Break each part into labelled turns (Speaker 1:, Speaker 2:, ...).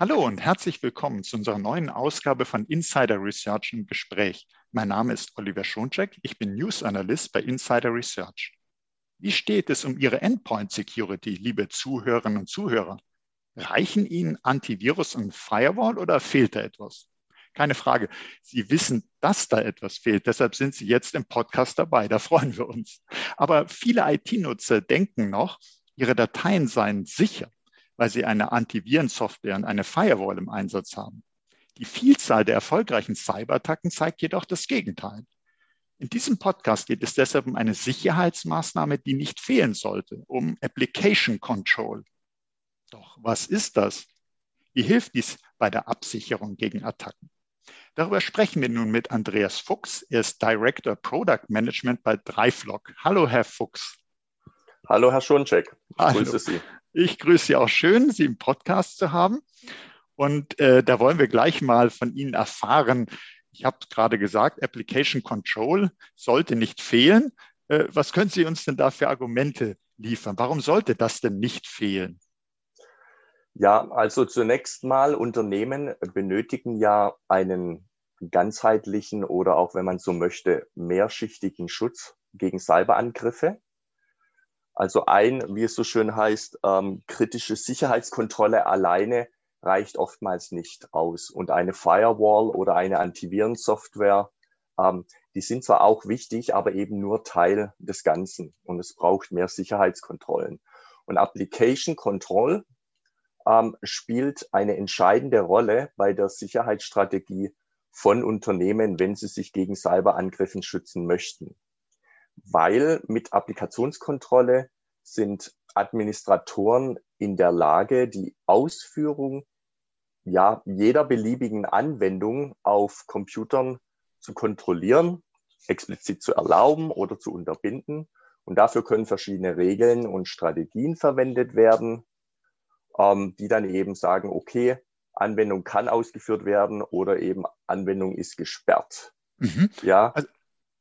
Speaker 1: Hallo und herzlich willkommen zu unserer neuen Ausgabe von Insider Research im Gespräch. Mein Name ist Oliver Schoncheck, ich bin News Analyst bei Insider Research. Wie steht es um Ihre Endpoint Security, liebe Zuhörerinnen und Zuhörer? Reichen Ihnen Antivirus und Firewall oder fehlt da etwas? Keine Frage. Sie wissen, dass da etwas fehlt. Deshalb sind Sie jetzt im Podcast dabei. Da freuen wir uns. Aber viele IT-Nutzer denken noch, ihre Dateien seien sicher weil sie eine Antivirensoftware und eine Firewall im Einsatz haben. Die Vielzahl der erfolgreichen Cyberattacken zeigt jedoch das Gegenteil. In diesem Podcast geht es deshalb um eine Sicherheitsmaßnahme, die nicht fehlen sollte, um Application Control. Doch was ist das? Wie hilft dies bei der Absicherung gegen Attacken? Darüber sprechen wir nun mit Andreas Fuchs. Er ist Director Product Management bei Dreiflock. Hallo, Herr Fuchs.
Speaker 2: Hallo, Herr Schoncheck. Ich Hallo. grüße Sie.
Speaker 1: Ich grüße Sie auch schön, Sie im Podcast zu haben. Und äh, da wollen wir gleich mal von Ihnen erfahren. Ich habe gerade gesagt, Application Control sollte nicht fehlen. Äh, was können Sie uns denn da für Argumente liefern? Warum sollte das denn nicht fehlen?
Speaker 2: Ja, also zunächst mal, Unternehmen benötigen ja einen ganzheitlichen oder auch, wenn man so möchte, mehrschichtigen Schutz gegen Cyberangriffe. Also ein, wie es so schön heißt, ähm, kritische Sicherheitskontrolle alleine reicht oftmals nicht aus. Und eine Firewall oder eine Antivirensoftware, ähm, die sind zwar auch wichtig, aber eben nur Teil des Ganzen. Und es braucht mehr Sicherheitskontrollen. Und Application Control ähm, spielt eine entscheidende Rolle bei der Sicherheitsstrategie von Unternehmen, wenn sie sich gegen Cyberangriffen schützen möchten weil mit Applikationskontrolle sind Administratoren in der Lage, die Ausführung ja, jeder beliebigen Anwendung auf Computern zu kontrollieren, explizit zu erlauben oder zu unterbinden. Und dafür können verschiedene Regeln und Strategien verwendet werden, ähm, die dann eben sagen, okay, Anwendung kann ausgeführt werden oder eben Anwendung ist gesperrt.
Speaker 1: Mhm. Ja. Also,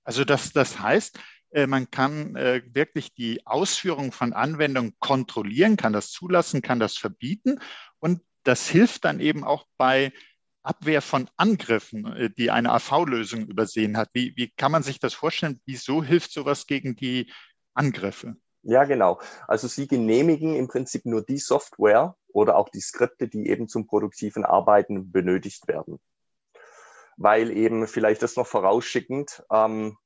Speaker 1: also das, das heißt, man kann äh, wirklich die Ausführung von Anwendungen kontrollieren, kann das zulassen, kann das verbieten. Und das hilft dann eben auch bei Abwehr von Angriffen, äh, die eine AV-Lösung übersehen hat. Wie, wie kann man sich das vorstellen? Wieso hilft sowas gegen die Angriffe?
Speaker 2: Ja, genau. Also Sie genehmigen im Prinzip nur die Software oder auch die Skripte, die eben zum produktiven Arbeiten benötigt werden. Weil eben vielleicht das noch vorausschickend, ähm,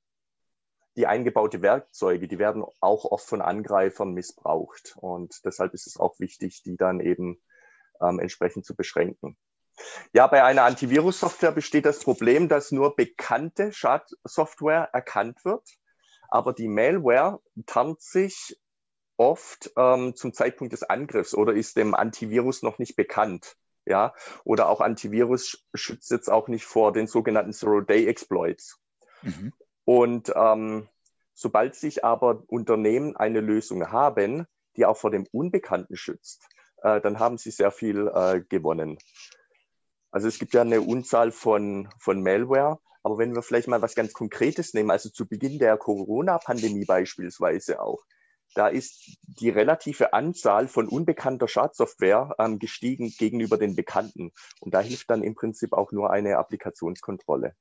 Speaker 2: die eingebaute Werkzeuge, die werden auch oft von Angreifern missbraucht. Und deshalb ist es auch wichtig, die dann eben ähm, entsprechend zu beschränken. Ja, bei einer Antivirus-Software besteht das Problem, dass nur bekannte Schadsoftware erkannt wird, aber die Malware tarnt sich oft ähm, zum Zeitpunkt des Angriffs oder ist dem Antivirus noch nicht bekannt. Ja, oder auch Antivirus schützt jetzt auch nicht vor den sogenannten Zero-Day-Exploits. Mhm. Und ähm, sobald sich aber Unternehmen eine Lösung haben, die auch vor dem Unbekannten schützt, äh, dann haben sie sehr viel äh, gewonnen. Also es gibt ja eine Unzahl von, von Malware, aber wenn wir vielleicht mal was ganz Konkretes nehmen, also zu Beginn der Corona-Pandemie beispielsweise auch, da ist die relative Anzahl von unbekannter Schadsoftware ähm, gestiegen gegenüber den bekannten. Und da hilft dann im Prinzip auch nur eine Applikationskontrolle.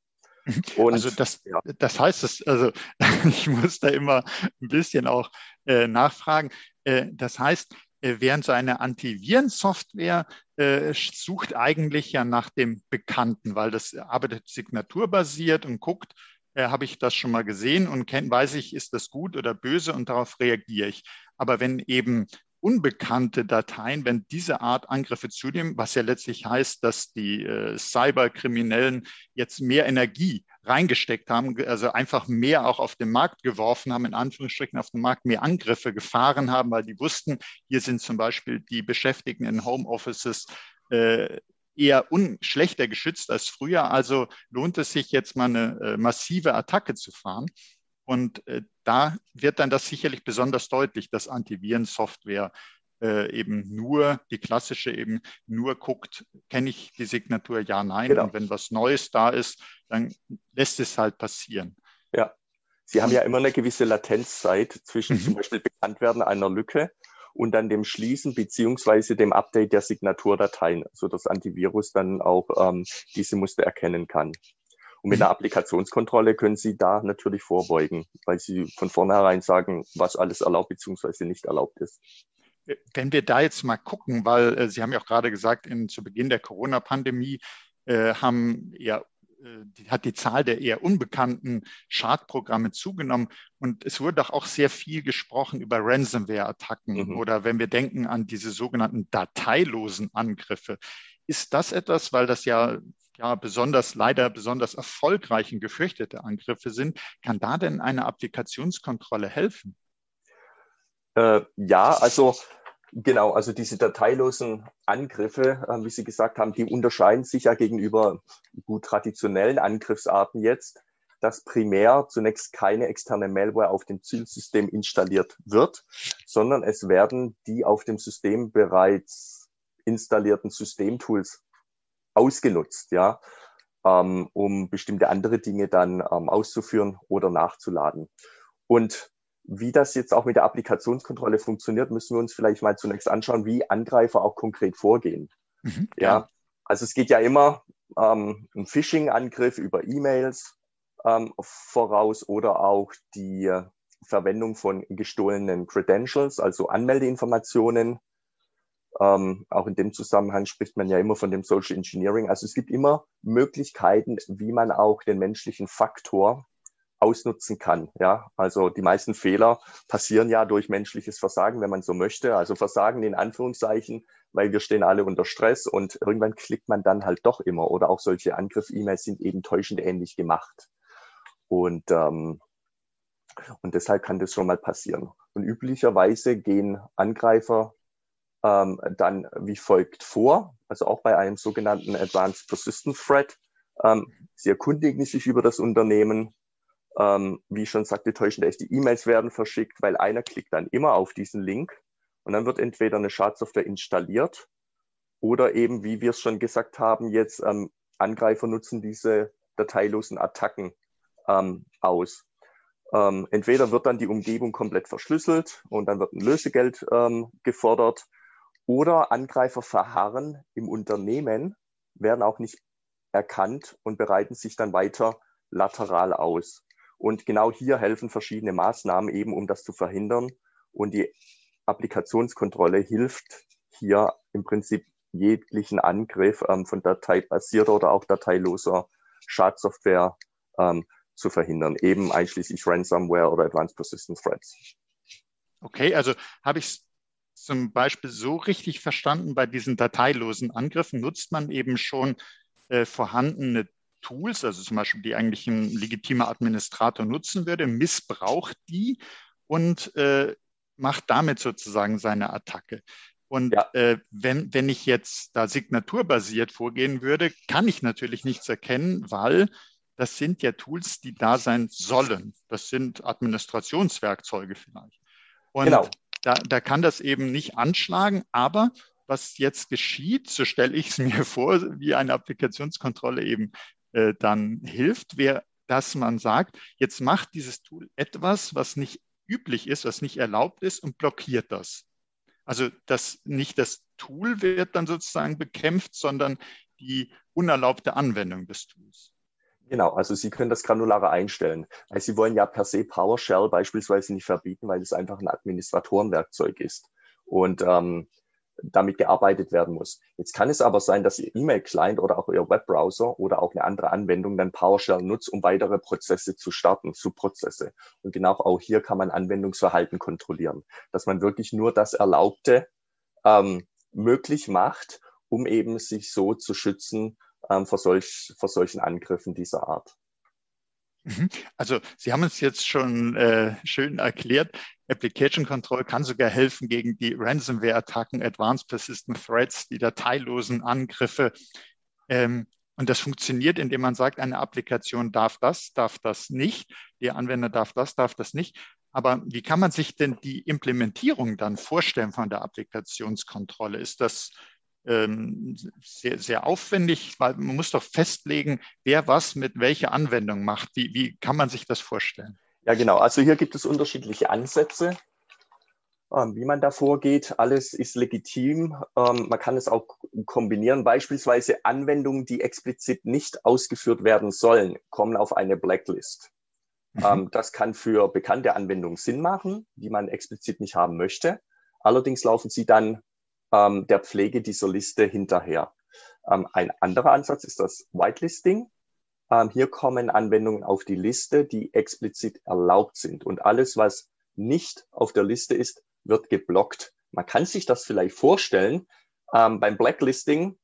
Speaker 1: Und, also das, ja. das heißt, das, also ich muss da immer ein bisschen auch äh, nachfragen. Äh, das heißt, äh, während so eine Antivirensoftware äh, sucht eigentlich ja nach dem Bekannten, weil das arbeitet signaturbasiert und guckt, äh, habe ich das schon mal gesehen und kenn, weiß ich, ist das gut oder böse und darauf reagiere ich. Aber wenn eben unbekannte Dateien, wenn diese Art Angriffe zunehmen, was ja letztlich heißt, dass die äh, Cyberkriminellen jetzt mehr Energie reingesteckt haben, also einfach mehr auch auf den Markt geworfen haben, in Anführungsstrichen auf den Markt mehr Angriffe gefahren haben, weil die wussten, hier sind zum Beispiel die Beschäftigten in Homeoffices äh, eher schlechter geschützt als früher. Also lohnt es sich jetzt mal eine äh, massive Attacke zu fahren. Und äh, da wird dann das sicherlich besonders deutlich, dass Antivirensoftware äh, eben nur, die klassische eben nur guckt, kenne ich die Signatur, ja, nein. Genau. Und wenn was Neues da ist, dann lässt es halt passieren.
Speaker 2: Ja, Sie haben ja immer eine gewisse Latenzzeit zwischen mhm. zum Beispiel Bekanntwerden einer Lücke und dann dem Schließen beziehungsweise dem Update der Signaturdateien, sodass Antivirus dann auch ähm, diese Muster erkennen kann. Und mit mhm. einer Applikationskontrolle können Sie da natürlich vorbeugen, weil Sie von vornherein sagen, was alles erlaubt beziehungsweise nicht erlaubt ist.
Speaker 1: Wenn wir da jetzt mal gucken, weil äh, Sie haben ja auch gerade gesagt, in, zu Beginn der Corona-Pandemie äh, haben ja äh, hat die Zahl der eher unbekannten Schadprogramme zugenommen. Und es wurde doch auch sehr viel gesprochen über Ransomware-Attacken mhm. oder wenn wir denken an diese sogenannten dateilosen Angriffe. Ist das etwas, weil das ja, ja besonders, leider besonders erfolgreich und gefürchtete Angriffe sind, kann da denn eine Applikationskontrolle helfen?
Speaker 2: Äh, ja, also Genau, also diese dateilosen Angriffe, äh, wie Sie gesagt haben, die unterscheiden sich ja gegenüber gut traditionellen Angriffsarten jetzt, dass primär zunächst keine externe Malware auf dem Zielsystem installiert wird, sondern es werden die auf dem System bereits installierten Systemtools ausgenutzt, ja, ähm, um bestimmte andere Dinge dann ähm, auszuführen oder nachzuladen. Und wie das jetzt auch mit der Applikationskontrolle funktioniert, müssen wir uns vielleicht mal zunächst anschauen, wie Angreifer auch konkret vorgehen. Mhm, ja. also es geht ja immer ähm, ein Phishing-Angriff über E-Mails ähm, voraus oder auch die Verwendung von gestohlenen Credentials, also Anmeldeinformationen. Ähm, auch in dem Zusammenhang spricht man ja immer von dem Social Engineering. Also es gibt immer Möglichkeiten, wie man auch den menschlichen Faktor ausnutzen kann. Ja, also die meisten Fehler passieren ja durch menschliches Versagen, wenn man so möchte. Also Versagen in Anführungszeichen, weil wir stehen alle unter Stress und irgendwann klickt man dann halt doch immer. Oder auch solche Angriff-E-Mails sind eben täuschend ähnlich gemacht. Und, ähm, und deshalb kann das schon mal passieren. Und üblicherweise gehen Angreifer ähm, dann wie folgt vor, also auch bei einem sogenannten Advanced Persistent Threat. Ähm, sie erkundigen sich über das Unternehmen, ähm, wie schon sagte, täuschend echte E-Mails werden verschickt, weil einer klickt dann immer auf diesen Link und dann wird entweder eine Schadsoftware installiert oder eben, wie wir es schon gesagt haben, jetzt ähm, Angreifer nutzen diese dateilosen Attacken ähm, aus. Ähm, entweder wird dann die Umgebung komplett verschlüsselt und dann wird ein Lösegeld ähm, gefordert oder Angreifer verharren im Unternehmen, werden auch nicht erkannt und bereiten sich dann weiter lateral aus. Und genau hier helfen verschiedene Maßnahmen eben, um das zu verhindern. Und die Applikationskontrolle hilft hier im Prinzip jeglichen Angriff ähm, von dateibasierter oder auch dateiloser Schadsoftware ähm, zu verhindern, eben einschließlich Ransomware oder Advanced Persistent Threats.
Speaker 1: Okay, also habe ich es zum Beispiel so richtig verstanden, bei diesen dateilosen Angriffen nutzt man eben schon äh, vorhandene Tools, also zum Beispiel die eigentlich ein legitimer Administrator nutzen würde, missbraucht die und äh, macht damit sozusagen seine Attacke. Und ja. äh, wenn, wenn ich jetzt da signaturbasiert vorgehen würde, kann ich natürlich nichts erkennen, weil das sind ja Tools, die da sein sollen. Das sind Administrationswerkzeuge vielleicht. Und genau. Da, da kann das eben nicht anschlagen, aber was jetzt geschieht, so stelle ich es mir vor, wie eine Applikationskontrolle eben äh, dann hilft, wäre, dass man sagt, jetzt macht dieses Tool etwas, was nicht üblich ist, was nicht erlaubt ist und blockiert das. Also das nicht das Tool wird dann sozusagen bekämpft, sondern die unerlaubte Anwendung des Tools.
Speaker 2: Genau, also Sie können das granularer einstellen, Sie wollen ja per se PowerShell beispielsweise nicht verbieten, weil es einfach ein Administratorenwerkzeug ist. Und ähm, damit gearbeitet werden muss. Jetzt kann es aber sein, dass Ihr E-Mail-Client oder auch Ihr Webbrowser oder auch eine andere Anwendung dann PowerShell nutzt, um weitere Prozesse zu starten, Subprozesse. Und genau auch hier kann man Anwendungsverhalten kontrollieren, dass man wirklich nur das Erlaubte ähm, möglich macht, um eben sich so zu schützen ähm, vor, solch, vor solchen Angriffen dieser Art.
Speaker 1: Mhm. Also Sie haben es jetzt schon äh, schön erklärt. Application Control kann sogar helfen gegen die Ransomware-Attacken, Advanced Persistent Threats, die dateilosen Angriffe. Ähm, und das funktioniert, indem man sagt, eine Applikation darf das, darf das nicht, der Anwender darf das, darf das nicht. Aber wie kann man sich denn die Implementierung dann vorstellen von der Applikationskontrolle? Ist das ähm, sehr, sehr aufwendig, weil man muss doch festlegen, wer was mit welcher Anwendung macht. Wie, wie kann man sich das vorstellen?
Speaker 2: Ja, genau. Also hier gibt es unterschiedliche Ansätze. Ähm, wie man da vorgeht, alles ist legitim. Ähm, man kann es auch kombinieren. Beispielsweise Anwendungen, die explizit nicht ausgeführt werden sollen, kommen auf eine Blacklist. Mhm. Das kann für bekannte Anwendungen Sinn machen, die man explizit nicht haben möchte. Allerdings laufen sie dann der Pflege dieser Liste hinterher. ein anderer Ansatz ist das Whitelisting. hier kommen Anwendungen auf die Liste, die explizit erlaubt sind. Und alles, was nicht auf der Liste ist, wird geblockt. Man kann sich das vielleicht vorstellen, ähm, beim Blacklisting,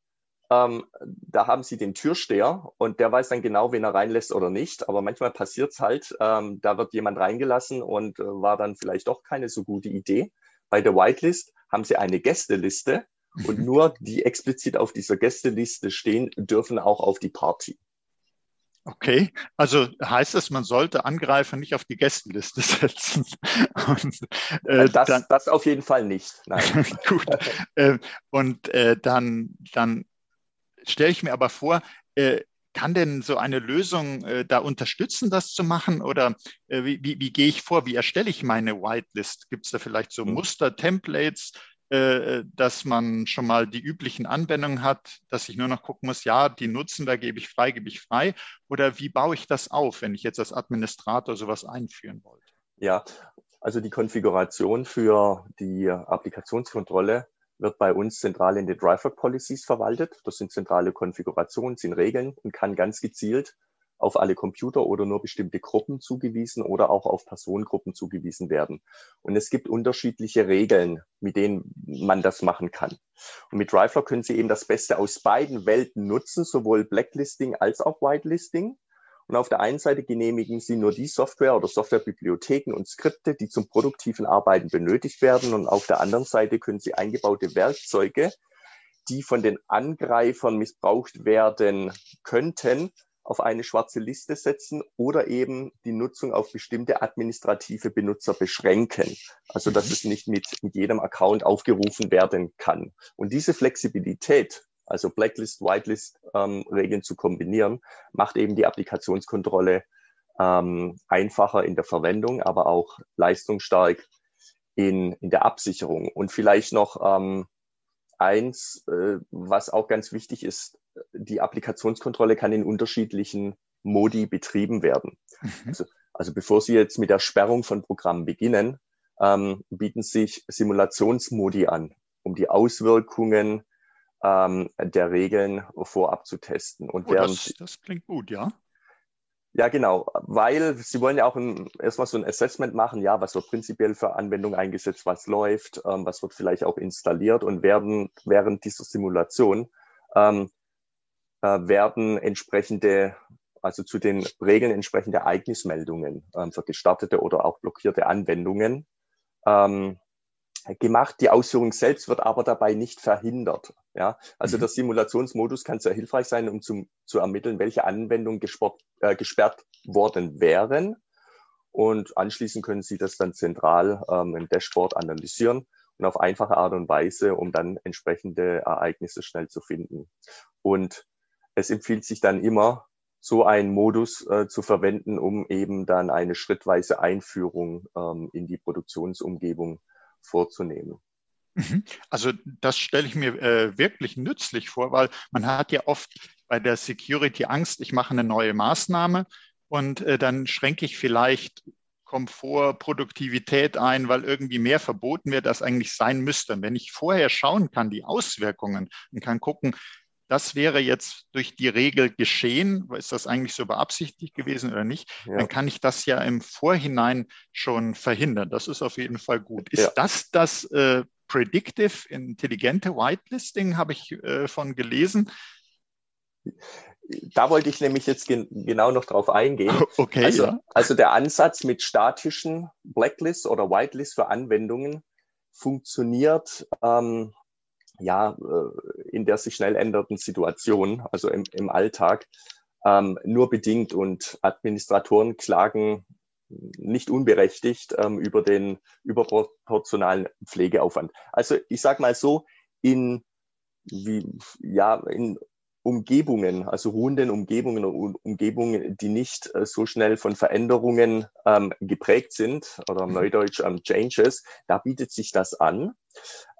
Speaker 2: ähm, da haben sie den Türsteher und der weiß dann genau, wen er reinlässt oder nicht. Aber manchmal passiert es halt, ähm, da wird jemand reingelassen und äh, war dann vielleicht doch keine so gute Idee. Bei der Whitelist haben sie eine Gästeliste und nur die explizit auf dieser Gästeliste stehen, dürfen auch auf die Party.
Speaker 1: Okay, also heißt das, man sollte Angreifer nicht auf die Gästenliste setzen?
Speaker 2: Und, äh, das, dann, das auf jeden Fall nicht.
Speaker 1: Nein. Gut. Äh, und äh, dann, dann stelle ich mir aber vor, äh, kann denn so eine Lösung äh, da unterstützen, das zu machen? Oder äh, wie, wie, wie gehe ich vor? Wie erstelle ich meine Whitelist? Gibt es da vielleicht so mhm. Muster, Templates, äh, dass man schon mal die üblichen Anwendungen hat, dass ich nur noch gucken muss, ja, die nutzen, da gebe ich frei, gebe ich frei. Oder wie baue ich das auf, wenn ich jetzt als Administrator sowas einführen wollte?
Speaker 2: Ja, also die Konfiguration für die Applikationskontrolle wird bei uns zentral in den Driver Policies verwaltet. Das sind zentrale Konfigurationen, sind Regeln und kann ganz gezielt auf alle Computer oder nur bestimmte Gruppen zugewiesen oder auch auf Personengruppen zugewiesen werden. Und es gibt unterschiedliche Regeln, mit denen man das machen kann. Und mit Rifler können Sie eben das Beste aus beiden Welten nutzen, sowohl Blacklisting als auch Whitelisting. Und auf der einen Seite genehmigen Sie nur die Software oder Softwarebibliotheken und Skripte, die zum produktiven Arbeiten benötigt werden. Und auf der anderen Seite können Sie eingebaute Werkzeuge, die von den Angreifern missbraucht werden könnten, auf eine schwarze Liste setzen oder eben die Nutzung auf bestimmte administrative Benutzer beschränken. Also dass mhm. es nicht mit, mit jedem Account aufgerufen werden kann. Und diese Flexibilität, also Blacklist, Whitelist ähm, Regeln zu kombinieren, macht eben die Applikationskontrolle ähm, einfacher in der Verwendung, aber auch leistungsstark in, in der Absicherung. Und vielleicht noch ähm, eins, äh, was auch ganz wichtig ist, die Applikationskontrolle kann in unterschiedlichen Modi betrieben werden. Mhm. Also, also bevor Sie jetzt mit der Sperrung von Programmen beginnen, ähm, bieten sich Simulationsmodi an, um die Auswirkungen ähm, der Regeln vorab zu testen.
Speaker 1: Und oh, das, das klingt gut, ja.
Speaker 2: Ja, genau, weil Sie wollen ja auch ein, erstmal so ein Assessment machen, ja, was wird prinzipiell für Anwendungen eingesetzt, was läuft, ähm, was wird vielleicht auch installiert und werden während dieser Simulation ähm, äh, werden entsprechende, also zu den Regeln entsprechende Ereignismeldungen ähm, für gestartete oder auch blockierte Anwendungen ähm, gemacht. Die Ausführung selbst wird aber dabei nicht verhindert. Ja, also mhm. der Simulationsmodus kann sehr hilfreich sein, um zum, zu ermitteln, welche Anwendungen gesport, äh, gesperrt worden wären. Und anschließend können Sie das dann zentral ähm, im Dashboard analysieren und auf einfache Art und Weise, um dann entsprechende Ereignisse schnell zu finden. Und es empfiehlt sich dann immer, so einen Modus äh, zu verwenden, um eben dann eine schrittweise Einführung ähm, in die Produktionsumgebung vorzunehmen.
Speaker 1: Mhm. Also das stelle ich mir äh, wirklich nützlich vor, weil man hat ja oft bei der Security Angst, ich mache eine neue Maßnahme und äh, dann schränke ich vielleicht Komfort, Produktivität ein, weil irgendwie mehr verboten wird, als eigentlich sein müsste. Und wenn ich vorher schauen kann, die Auswirkungen und kann gucken, das wäre jetzt durch die Regel geschehen, ist das eigentlich so beabsichtigt gewesen oder nicht, ja. dann kann ich das ja im Vorhinein schon verhindern. Das ist auf jeden Fall gut. Ist ja. das das äh, Predictive intelligente Whitelisting, habe ich äh, von gelesen?
Speaker 2: Da wollte ich nämlich jetzt gen genau noch drauf eingehen.
Speaker 1: Okay.
Speaker 2: Also, ja. also der Ansatz mit statischen Blacklists oder Whitelists für Anwendungen funktioniert ähm, ja, äh, in der sich schnell ändernden Situation, also im, im Alltag, ähm, nur bedingt und Administratoren klagen nicht unberechtigt ähm, über den überproportionalen Pflegeaufwand. Also ich sage mal so, in, wie, ja, in Umgebungen, also ruhenden Umgebungen und Umgebungen, die nicht äh, so schnell von Veränderungen ähm, geprägt sind oder mhm. Neudeutsch ähm, Changes, da bietet sich das an.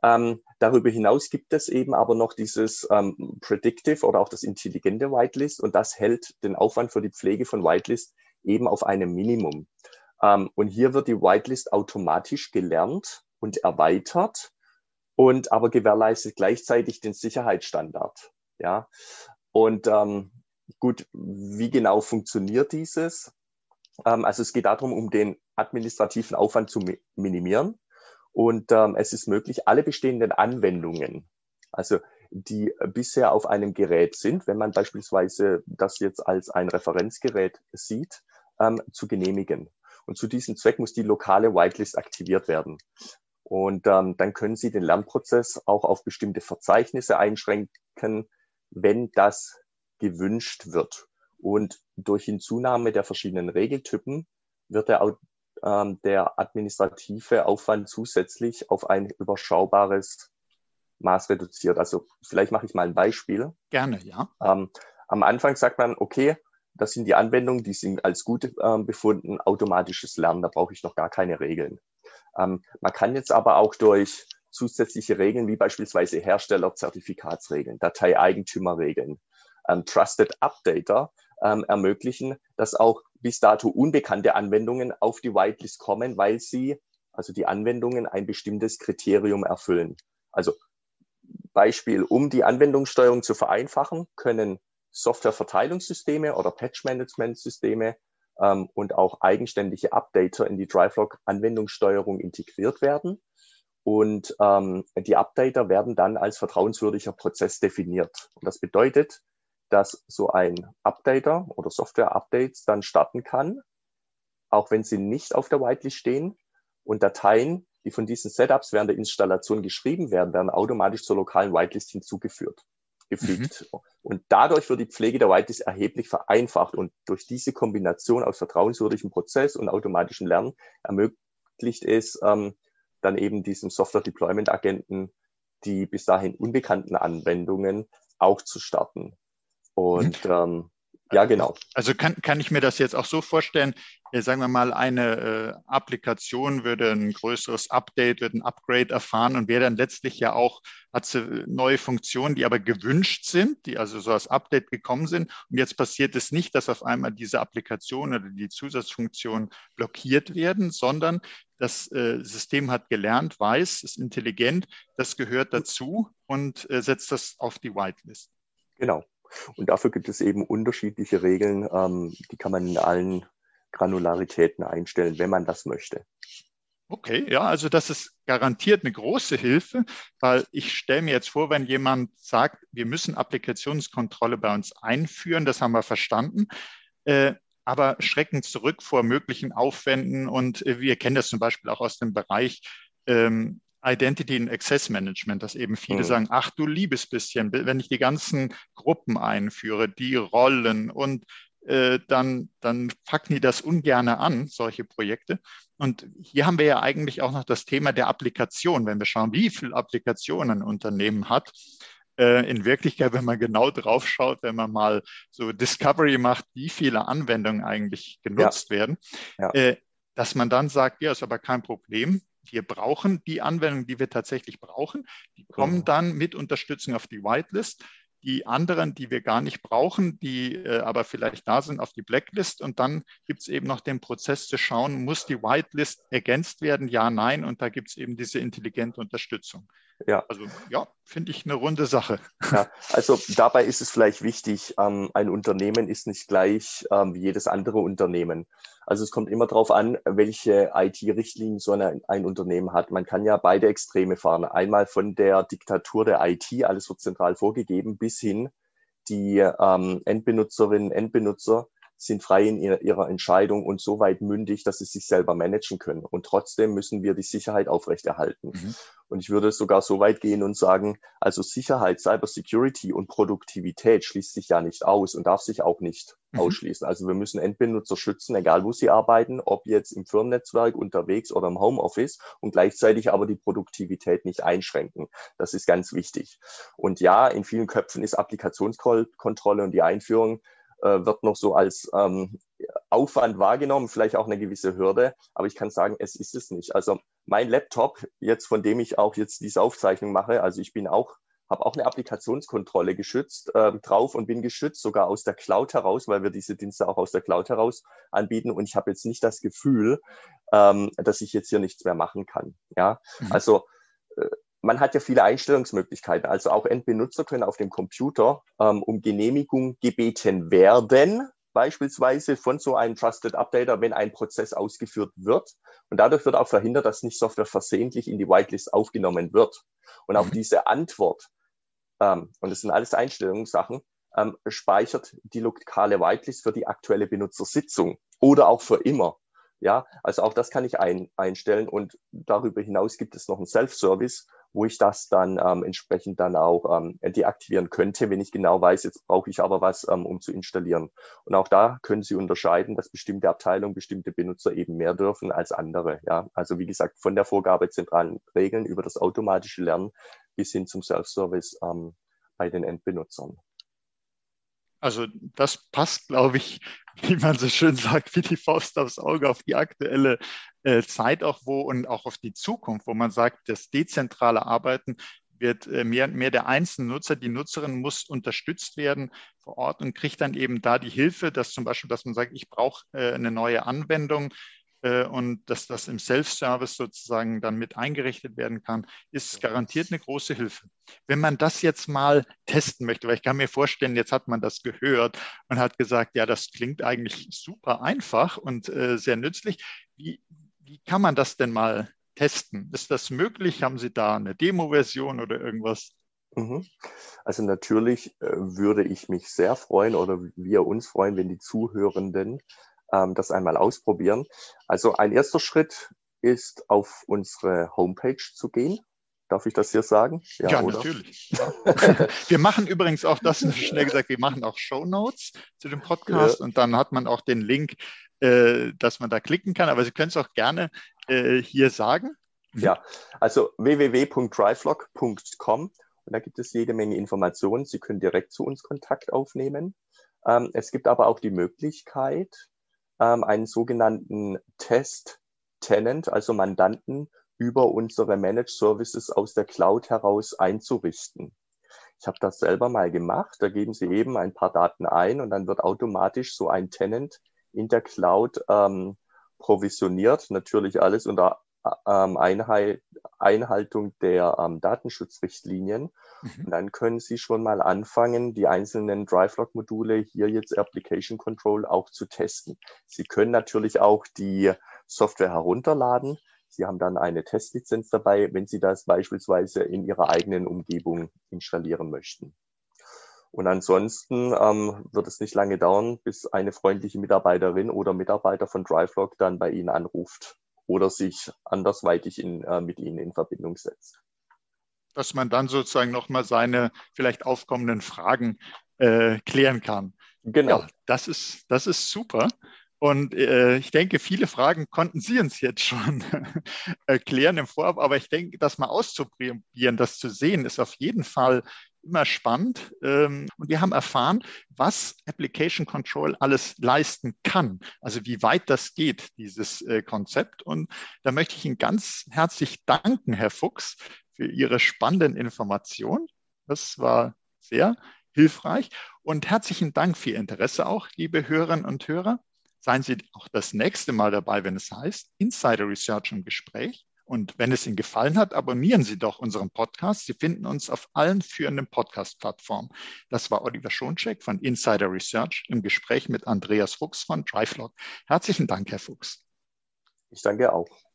Speaker 2: Ähm, darüber hinaus gibt es eben aber noch dieses ähm, Predictive oder auch das intelligente Whitelist und das hält den Aufwand für die Pflege von Whitelist eben auf einem Minimum. Ähm, und hier wird die Whitelist automatisch gelernt und erweitert und aber gewährleistet gleichzeitig den Sicherheitsstandard. Ja, und ähm, gut, wie genau funktioniert dieses? Ähm, also es geht darum, um den administrativen Aufwand zu mi minimieren. Und ähm, es ist möglich, alle bestehenden Anwendungen, also die bisher auf einem Gerät sind, wenn man beispielsweise das jetzt als ein Referenzgerät sieht, ähm, zu genehmigen. Und zu diesem Zweck muss die lokale Whitelist aktiviert werden. Und ähm, dann können Sie den Lernprozess auch auf bestimmte Verzeichnisse einschränken, wenn das gewünscht wird. Und durch Hinzunahme der verschiedenen Regeltypen wird der, ähm, der administrative Aufwand zusätzlich auf ein überschaubares Maß reduziert. Also vielleicht mache ich mal ein Beispiel.
Speaker 1: Gerne, ja.
Speaker 2: Ähm, am Anfang sagt man, okay, das sind die Anwendungen, die sind als gut ähm, befunden, automatisches Lernen, da brauche ich noch gar keine Regeln. Ähm, man kann jetzt aber auch durch zusätzliche Regeln wie beispielsweise Herstellerzertifikatsregeln, Dateieigentümerregeln, ähm, Trusted Updater ähm, ermöglichen, dass auch bis dato unbekannte Anwendungen auf die Whitelist kommen, weil sie, also die Anwendungen, ein bestimmtes Kriterium erfüllen. Also Beispiel, um die Anwendungssteuerung zu vereinfachen, können Softwareverteilungssysteme oder Patch-Management-Systeme ähm, und auch eigenständige Updater in die DriveLog-Anwendungssteuerung integriert werden. Und ähm, die Updater werden dann als vertrauenswürdiger Prozess definiert. Und das bedeutet, dass so ein Updater oder Software-Updates dann starten kann, auch wenn sie nicht auf der Whitelist stehen. Und Dateien, die von diesen Setups während der Installation geschrieben werden, werden automatisch zur lokalen Whitelist hinzugeführt, gefügt. Mhm. Und dadurch wird die Pflege der Whitelist erheblich vereinfacht. Und durch diese Kombination aus vertrauenswürdigem Prozess und automatischem Lernen ermöglicht es, ähm, dann eben diesem Software Deployment Agenten die bis dahin unbekannten Anwendungen auch zu starten. Und mhm. ähm, ja, genau.
Speaker 1: Also kann, kann ich mir das jetzt auch so vorstellen, äh, sagen wir mal, eine äh, Applikation würde ein größeres Update, wird ein Upgrade erfahren und wäre dann letztlich ja auch, hat sie neue Funktionen, die aber gewünscht sind, die also so als Update gekommen sind. Und jetzt passiert es nicht, dass auf einmal diese Applikation oder die Zusatzfunktionen blockiert werden, sondern das äh, System hat gelernt, weiß, ist intelligent, das gehört dazu und äh, setzt das auf die Whitelist.
Speaker 2: Genau. Und dafür gibt es eben unterschiedliche Regeln, ähm, die kann man in allen Granularitäten einstellen, wenn man das möchte.
Speaker 1: Okay, ja, also das ist garantiert eine große Hilfe, weil ich stelle mir jetzt vor, wenn jemand sagt, wir müssen Applikationskontrolle bei uns einführen, das haben wir verstanden, äh, aber schrecken zurück vor möglichen Aufwänden und äh, wir kennen das zum Beispiel auch aus dem Bereich ähm, Identity and Access Management, dass eben viele mhm. sagen, ach du liebes bisschen, wenn ich die ganzen Gruppen einführe, die Rollen und äh, dann, dann packen die das ungerne an, solche Projekte. Und hier haben wir ja eigentlich auch noch das Thema der Applikation, wenn wir schauen, wie viele Applikationen ein Unternehmen hat. Äh, in Wirklichkeit, wenn man genau drauf schaut, wenn man mal so Discovery macht, wie viele Anwendungen eigentlich genutzt ja. werden, ja. Äh, dass man dann sagt, ja, ist aber kein Problem wir brauchen die Anwendungen, die wir tatsächlich brauchen. Die kommen dann mit Unterstützung auf die Whitelist. Die anderen, die wir gar nicht brauchen, die äh, aber vielleicht da sind, auf die Blacklist. Und dann gibt es eben noch den Prozess zu schauen, muss die Whitelist ergänzt werden? Ja, nein. Und da gibt es eben diese intelligente Unterstützung. Ja. Also ja, finde ich eine runde Sache.
Speaker 2: Ja, also dabei ist es vielleicht wichtig, ähm, ein Unternehmen ist nicht gleich ähm, wie jedes andere Unternehmen. Also es kommt immer darauf an, welche IT-Richtlinien so eine, ein Unternehmen hat. Man kann ja beide Extreme fahren. Einmal von der Diktatur der IT, alles wird zentral vorgegeben, bis hin die ähm, Endbenutzerinnen, Endbenutzer sind frei in ihrer Entscheidung und so weit mündig, dass sie sich selber managen können. Und trotzdem müssen wir die Sicherheit aufrechterhalten. Mhm. Und ich würde sogar so weit gehen und sagen, also Sicherheit, Cybersecurity und Produktivität schließt sich ja nicht aus und darf sich auch nicht mhm. ausschließen. Also wir müssen Endbenutzer schützen, egal wo sie arbeiten, ob jetzt im Firmennetzwerk unterwegs oder im Homeoffice und gleichzeitig aber die Produktivität nicht einschränken. Das ist ganz wichtig. Und ja, in vielen Köpfen ist Applikationskontrolle und die Einführung wird noch so als ähm, Aufwand wahrgenommen, vielleicht auch eine gewisse Hürde, aber ich kann sagen, es ist es nicht. Also mein Laptop, jetzt von dem ich auch jetzt diese Aufzeichnung mache, also ich bin auch habe auch eine Applikationskontrolle geschützt äh, drauf und bin geschützt sogar aus der Cloud heraus, weil wir diese Dienste auch aus der Cloud heraus anbieten. Und ich habe jetzt nicht das Gefühl, ähm, dass ich jetzt hier nichts mehr machen kann. Ja, mhm. also äh, man hat ja viele Einstellungsmöglichkeiten. Also auch Endbenutzer können auf dem Computer ähm, um Genehmigung gebeten werden, beispielsweise von so einem Trusted Updater, wenn ein Prozess ausgeführt wird. Und dadurch wird auch verhindert, dass nicht Software versehentlich in die Whitelist aufgenommen wird. Und auch mhm. diese Antwort, ähm, und das sind alles Einstellungssachen, ähm, speichert die lokale Whitelist für die aktuelle Benutzersitzung oder auch für immer. Ja, also auch das kann ich ein, einstellen und darüber hinaus gibt es noch einen Self-Service, wo ich das dann ähm, entsprechend dann auch ähm, deaktivieren könnte, wenn ich genau weiß, jetzt brauche ich aber was, ähm, um zu installieren. Und auch da können Sie unterscheiden, dass bestimmte Abteilungen, bestimmte Benutzer eben mehr dürfen als andere. Ja, also wie gesagt, von der Vorgabe zentralen Regeln über das automatische Lernen bis hin zum Self-Service ähm, bei den Endbenutzern.
Speaker 1: Also das passt, glaube ich, wie man so schön sagt, wie die Faust aufs Auge auf die aktuelle äh, Zeit auch wo und auch auf die Zukunft, wo man sagt, das dezentrale Arbeiten wird äh, mehr und mehr der einzelne Nutzer, die Nutzerin muss unterstützt werden vor Ort und kriegt dann eben da die Hilfe, dass zum Beispiel, dass man sagt, ich brauche äh, eine neue Anwendung, und dass das im Self-Service sozusagen dann mit eingerichtet werden kann, ist garantiert eine große Hilfe. Wenn man das jetzt mal testen möchte, weil ich kann mir vorstellen, jetzt hat man das gehört und hat gesagt, ja, das klingt eigentlich super einfach und äh, sehr nützlich. Wie, wie kann man das denn mal testen? Ist das möglich? Haben Sie da eine Demo-Version oder irgendwas?
Speaker 2: Mhm. Also natürlich äh, würde ich mich sehr freuen oder wir uns freuen, wenn die Zuhörenden ähm, das einmal ausprobieren. Also ein erster Schritt ist, auf unsere Homepage zu gehen. Darf ich das hier sagen?
Speaker 1: Ja, ja natürlich. wir machen übrigens auch das, schnell gesagt, wir machen auch Show Notes zu dem Podcast ja. und dann hat man auch den Link, äh, dass man da klicken kann. Aber Sie können es auch gerne äh, hier sagen.
Speaker 2: Mhm. Ja, also www.drivelog.com und da gibt es jede Menge Informationen. Sie können direkt zu uns Kontakt aufnehmen. Ähm, es gibt aber auch die Möglichkeit, ähm, einen sogenannten Test-Tenant, also Mandanten, über unsere Managed Services aus der Cloud heraus einzurichten. Ich habe das selber mal gemacht. Da geben Sie eben ein paar Daten ein und dann wird automatisch so ein Tenant in der Cloud ähm, provisioniert. Natürlich alles unter ähm, Einheit, Einhaltung der ähm, Datenschutzrichtlinien. Mhm. Und dann können Sie schon mal anfangen, die einzelnen DriveLog-Module hier jetzt Application Control auch zu testen. Sie können natürlich auch die Software herunterladen. Sie haben dann eine Testlizenz dabei, wenn Sie das beispielsweise in Ihrer eigenen Umgebung installieren möchten. Und ansonsten ähm, wird es nicht lange dauern, bis eine freundliche Mitarbeiterin oder Mitarbeiter von DriveLog dann bei Ihnen anruft oder sich andersweitig in, äh, mit ihnen in Verbindung setzt.
Speaker 1: Dass man dann sozusagen nochmal seine vielleicht aufkommenden Fragen äh, klären kann. Genau. Ja, das ist, das ist super. Und äh, ich denke, viele Fragen konnten Sie uns jetzt schon erklären im Vorab, aber ich denke, das mal auszuprobieren, das zu sehen, ist auf jeden Fall immer spannend. Ähm, und wir haben erfahren, was Application Control alles leisten kann. Also wie weit das geht, dieses äh, Konzept. Und da möchte ich Ihnen ganz herzlich danken, Herr Fuchs, für Ihre spannenden Informationen. Das war sehr hilfreich. Und herzlichen Dank für Ihr Interesse auch, liebe Hörerinnen und Hörer. Seien Sie auch das nächste Mal dabei, wenn es heißt Insider Research im Gespräch. Und wenn es Ihnen gefallen hat, abonnieren Sie doch unseren Podcast. Sie finden uns auf allen führenden Podcast-Plattformen. Das war Oliver Schoncheck von Insider Research im Gespräch mit Andreas Fuchs von DriveLog. Herzlichen Dank, Herr Fuchs.
Speaker 2: Ich danke auch.